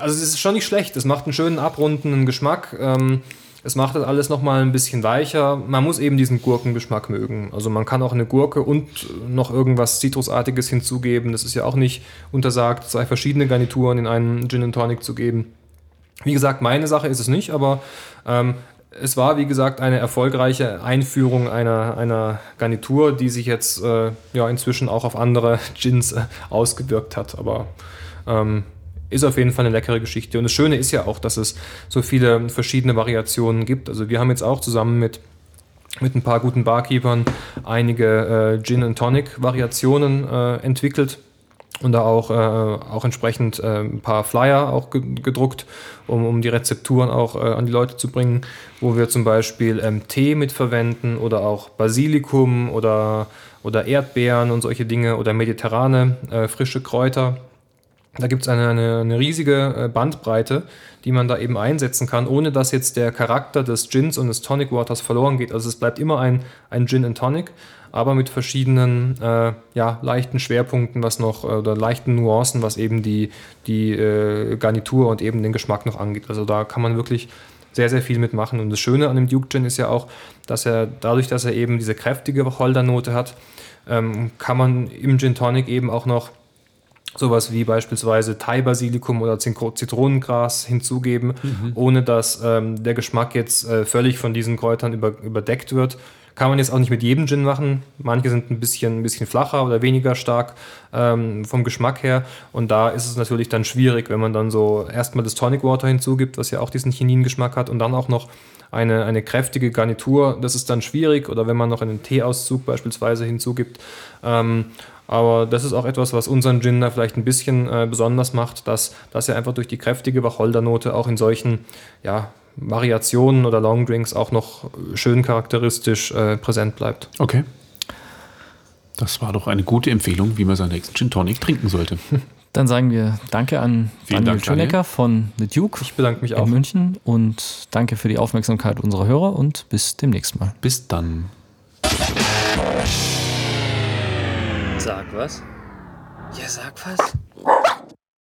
also es ist schon nicht schlecht. Es macht einen schönen abrundenden Geschmack. Ähm, es macht das alles nochmal ein bisschen weicher. Man muss eben diesen Gurkengeschmack mögen. Also man kann auch eine Gurke und noch irgendwas Zitrusartiges hinzugeben. Das ist ja auch nicht untersagt, zwei verschiedene Garnituren in einen Gin and Tonic zu geben. Wie gesagt, meine Sache ist es nicht, aber ähm, es war, wie gesagt, eine erfolgreiche Einführung einer, einer Garnitur, die sich jetzt äh, ja, inzwischen auch auf andere [LAUGHS] Gins äh, ausgewirkt hat. Aber ähm, ist auf jeden Fall eine leckere Geschichte. Und das Schöne ist ja auch, dass es so viele verschiedene Variationen gibt. Also wir haben jetzt auch zusammen mit, mit ein paar guten Barkeepern einige äh, Gin and Tonic Variationen äh, entwickelt und da auch, äh, auch entsprechend äh, ein paar Flyer auch ge gedruckt, um, um die Rezepturen auch äh, an die Leute zu bringen, wo wir zum Beispiel ähm, Tee mitverwenden oder auch Basilikum oder, oder Erdbeeren und solche Dinge oder mediterrane äh, frische Kräuter. Da gibt es eine, eine, eine, riesige äh, Bandbreite, die man da eben einsetzen kann, ohne dass jetzt der Charakter des Gins und des Tonic Waters verloren geht. Also es bleibt immer ein, ein Gin and Tonic, aber mit verschiedenen äh, ja, leichten Schwerpunkten, was noch, äh, oder leichten Nuancen, was eben die, die äh, Garnitur und eben den Geschmack noch angeht. Also da kann man wirklich sehr, sehr viel mitmachen. Und das Schöne an dem Duke Gin ist ja auch, dass er dadurch, dass er eben diese kräftige Wacholdernote hat, ähm, kann man im Gin Tonic eben auch noch sowas wie beispielsweise Thai-Basilikum oder Zitronengras hinzugeben, mhm. ohne dass ähm, der Geschmack jetzt äh, völlig von diesen Kräutern über, überdeckt wird. Kann man jetzt auch nicht mit jedem Gin machen. Manche sind ein bisschen, ein bisschen flacher oder weniger stark ähm, vom Geschmack her. Und da ist es natürlich dann schwierig, wenn man dann so erstmal das Tonic Water hinzugibt, was ja auch diesen Chinin-Geschmack hat, und dann auch noch eine, eine kräftige Garnitur. Das ist dann schwierig. Oder wenn man noch einen Teeauszug beispielsweise hinzugibt. Ähm, aber das ist auch etwas, was unseren Gin da vielleicht ein bisschen äh, besonders macht, dass, dass er einfach durch die kräftige Wacholdernote auch in solchen ja, Variationen oder Longdrinks auch noch schön charakteristisch äh, präsent bleibt. Okay. Das war doch eine gute Empfehlung, wie man seinen nächsten Gin Tonic trinken sollte. [LAUGHS] Dann sagen wir Danke an Vielen Daniel Schönecker von The Duke Ich bedanke mich in auch. München und danke für die Aufmerksamkeit unserer Hörer und bis demnächst mal. Bis dann. Sag was? Ja, sag was.